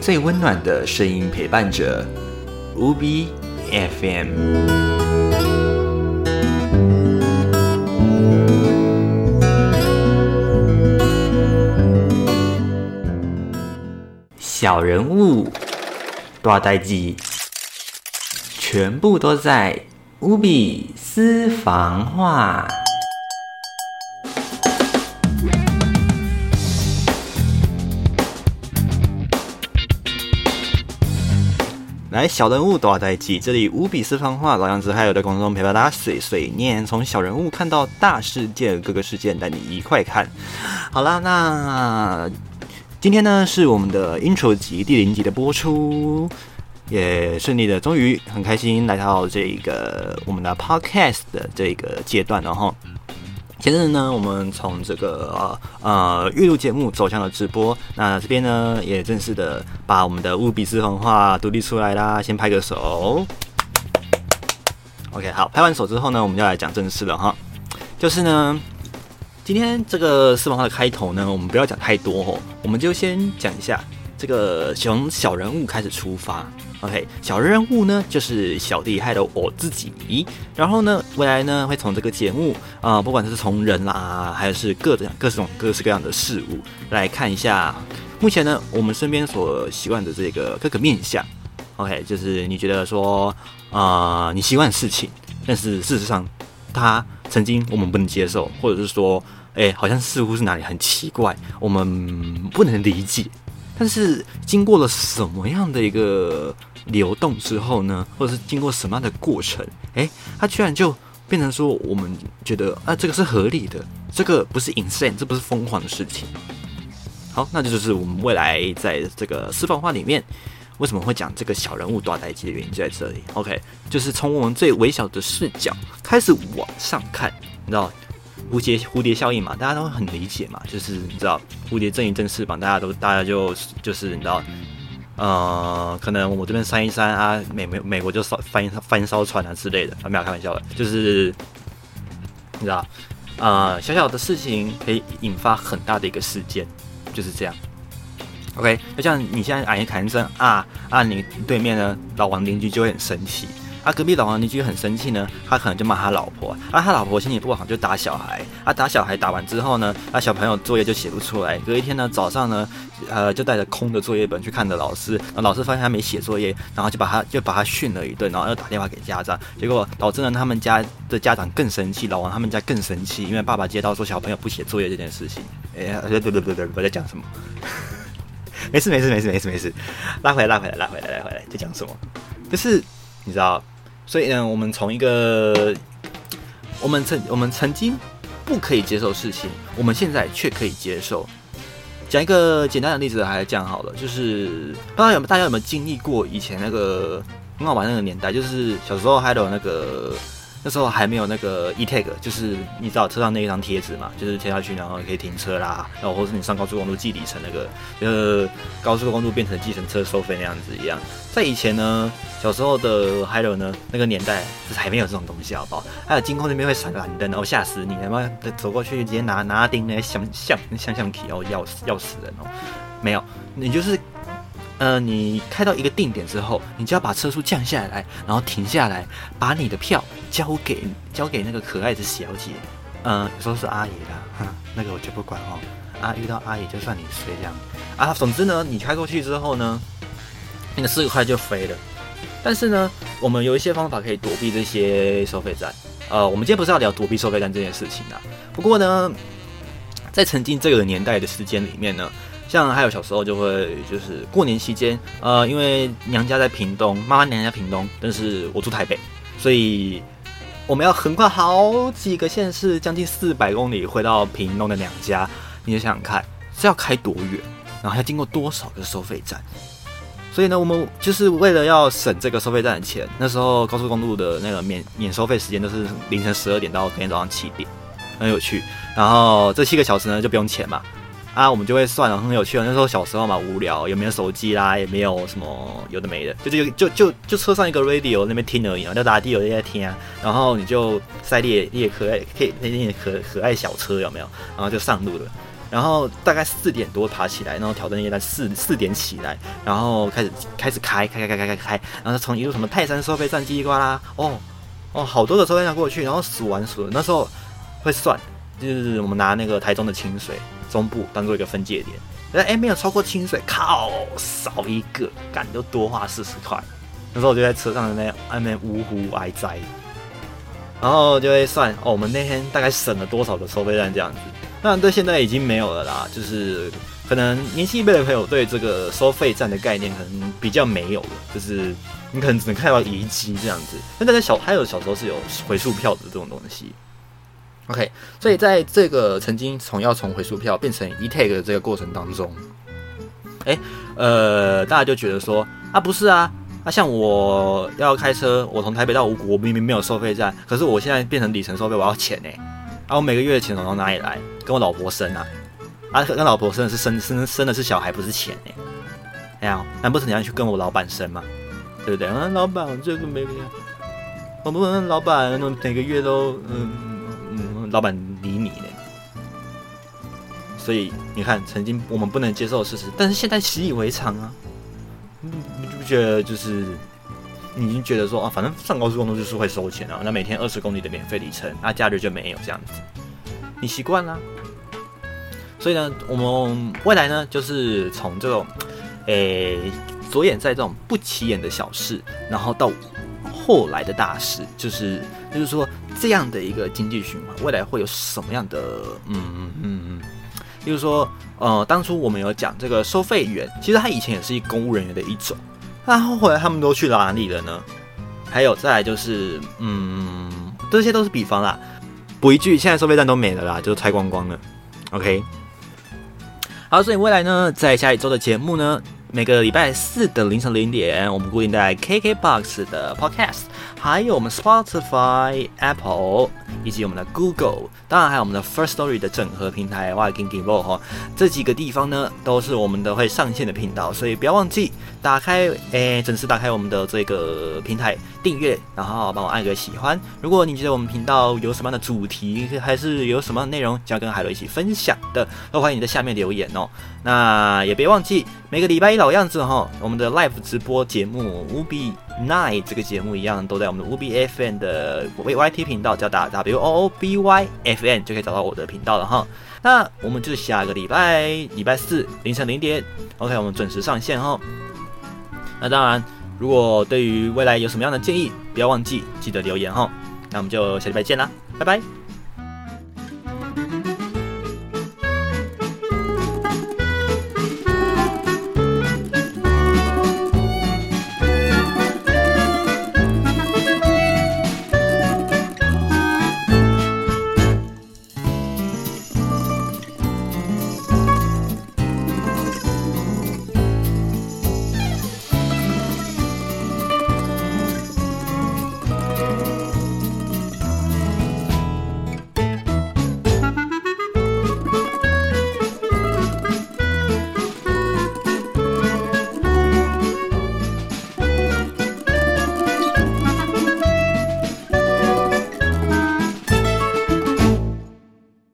最温暖的声音陪伴着，无比 FM。小人物，大代记，全部都在无比私房话。来，小人物大代记，这里无比私房话，老样子还有的观众陪伴大家碎碎念，从小人物看到大事件，各个事件带你一块看。好啦，那。今天呢是我们的 intro 集第零集的播出，也顺利的，终于很开心来到这个我们的 podcast 的这个阶段了哈。前阵子呢，我们从这个呃预录节目走向了直播，那这边呢也正式的把我们的务比斯文化独立出来啦，先拍个手。OK，好，拍完手之后呢，我们就来讲正事了哈，就是呢。今天这个四方话的开头呢，我们不要讲太多哦，我们就先讲一下这个从小人物开始出发。OK，小人物呢就是小弟害的我自己，然后呢未来呢会从这个节目啊，不管是从人啦，还是各种各种各式各样的事物来看一下，目前呢我们身边所习惯的这个各个面相。OK，就是你觉得说啊你习惯的事情，但是事实上他曾经我们不能接受，或者是说。哎，好像似乎是哪里很奇怪，我们不能理解。但是经过了什么样的一个流动之后呢？或者是经过什么样的过程？哎，它居然就变成说，我们觉得啊，这个是合理的，这个不是 insane，这不是疯狂的事情。好，那这就是我们未来在这个私房话里面为什么会讲这个小人物大代机的原因就在这里。OK，就是从我们最微小的视角开始往上看，你知道。蝴蝶蝴蝶效应嘛，大家都很理解嘛，就是你知道蝴蝶正一正翅膀，大家都大家就就是你知道，呃，可能我这边扇一扇啊，美美美国就烧翻翻烧船啊之类的，啊没有开玩笑的，就是你知道，呃，小小的事情可以引发很大的一个事件，就是这样。OK，那像你现在喊一声啊啊，你对面呢老王邻居就会很生气。啊，隔壁老王邻居很生气呢，他可能就骂他老婆，啊，他老婆心情不好就打小孩，啊，打小孩打完之后呢，啊，小朋友作业就写不出来，隔一天呢早上呢，呃，就带着空的作业本去看的老师，然后老师发现他没写作业，然后就把他就把他训了一顿，然后又打电话给家长，结果导致呢他们家的家长更生气，老王他们家更生气，因为爸爸接到说小朋友不写作业这件事情，哎呀，对对对对对，我在讲什么？没事没事没事没事没事，拉回来拉回来拉回来拉回来，在讲什么？就是你知道。所以呢，我们从一个我们曾我们曾经不可以接受事情，我们现在却可以接受。讲一个简单的例子，还是讲好了，就是不知道有大家有没有经历过以前那个很好玩那个年代，就是小时候还有那个。那时候还没有那个 e tag，就是你知道车上那一张贴纸嘛，就是贴下去然后可以停车啦，然后或是你上高速公路记里程那个，呃，高速公路变成计程车收费那样子一样。在以前呢，小时候的还有呢那个年代就是还没有这种东西，好不好？还有监控那边会闪蓝灯，然后吓死你，他妈走过去直接拿拿钉来像像像橡皮，然后要死要死人哦。没有，你就是。呃，你开到一个定点之后，你就要把车速降下来，然后停下来，把你的票交给交给那个可爱的小姐。嗯，有时候是阿姨啦，那个我就不管哦。啊，遇到阿姨就算你衰这样。啊，总之呢，你开过去之后呢，那个四块就飞了。但是呢，我们有一些方法可以躲避这些收费站。呃，我们今天不是要聊躲避收费站这件事情啊。不过呢，在曾经这个年代的时间里面呢。像还有小时候就会就是过年期间，呃，因为娘家在屏东，妈妈娘家屏东，但是我住台北，所以我们要横跨好几个县市，将近四百公里回到屏东的娘家。你就想想看，是要开多远，然后要经过多少个收费站？所以呢，我们就是为了要省这个收费站的钱，那时候高速公路的那个免免收费时间都是凌晨十二点到隔天早上七点，很有趣。然后这七个小时呢就不用钱嘛。啊，我们就会算了，很有趣啊。那时候小时候嘛，无聊，也没有手机啦，也没有什么有的没的，就就就就就车上一个 radio 那边听而已嘛，就打 radio 在听啊。然后你就塞列列可爱，可以那那可可爱小车有没有？然后就上路了。然后大概四点多爬起来，然后挑灯夜战四四点起来，然后开始开始开开开开开开，然后从一路什么泰山收费站叽里呱啦，哦哦，好多的收费站过去，然后数完数，那时候会算，就是我们拿那个台中的清水中部当做一个分界点，哎没有超过清水，靠少一个，赶就多花四十块。那时候我就在车上的那那边呜呼哀哉，然后就会算哦，我们那天大概省了多少的收费站这样子。当然，对现在已经没有了啦，就是可能年轻一辈的朋友对这个收费站的概念可能比较没有了，就是你可能只能看到遗迹这样子。但在小还有小时候是有回数票的这种东西。OK，所以在这个曾经从要从回数票变成 e tag 的这个过程当中，哎，呃，大家就觉得说啊，不是啊。那像我要开车，我从台北到五谷，我明明没有收费站，可是我现在变成里程收费，我要钱呢。啊，我每个月的钱从哪里来？跟我老婆生啊，啊，跟老婆生的是生生生的是小孩，不是钱哎。哎呀，难不成你要去跟我老板生吗？对不对？啊，老板，这个没有，我不能老板每个月都嗯，老板理你呢。所以你看，曾经我们不能接受的事实，但是现在习以为常啊。你你不觉得就是你已经觉得说啊，反正上高速公路就是会收钱啊，那每天二十公里的免费里程，那假日就没有这样子，你习惯了。所以呢，我们未来呢，就是从这种诶着眼在这种不起眼的小事，然后到后来的大事，就是就是说这样的一个经济循环，未来会有什么样的嗯嗯嗯。就是说，呃，当初我们有讲这个收费员，其实他以前也是一公务人员的一种，那后来他们都去哪里了呢？还有再来就是，嗯，这些都是比方啦。补一句，现在收费站都没了啦，就拆光光了。OK，好，所以未来呢，在下一周的节目呢，每个礼拜四的凌晨零点，我们固定在 KKBOX 的 Podcast。还有我们 Spotify、Apple 以及我们的 Google，当然还有我们的 First Story 的整合平台 w a g i n g i v o 哈，这几个地方呢都是我们的会上线的频道，所以不要忘记打开诶，准时打开我们的这个平台订阅，然后帮我按个喜欢。如果你觉得我们频道有什么样的主题，还是有什么内容想要跟海螺一起分享的，都欢迎你在下面留言哦。那也别忘记每个礼拜一老样子哈，我们的 Live 直播节目无比。Nine 这个节目一样，都在我们的 UBFN 的 VYT 频道，叫打 W O O B Y F N 就可以找到我的频道了哈。那我们就下个礼拜礼拜四凌晨零点，OK，我们准时上线哈。那当然，如果对于未来有什么样的建议，不要忘记记得留言哈。那我们就下礼拜见啦，拜拜。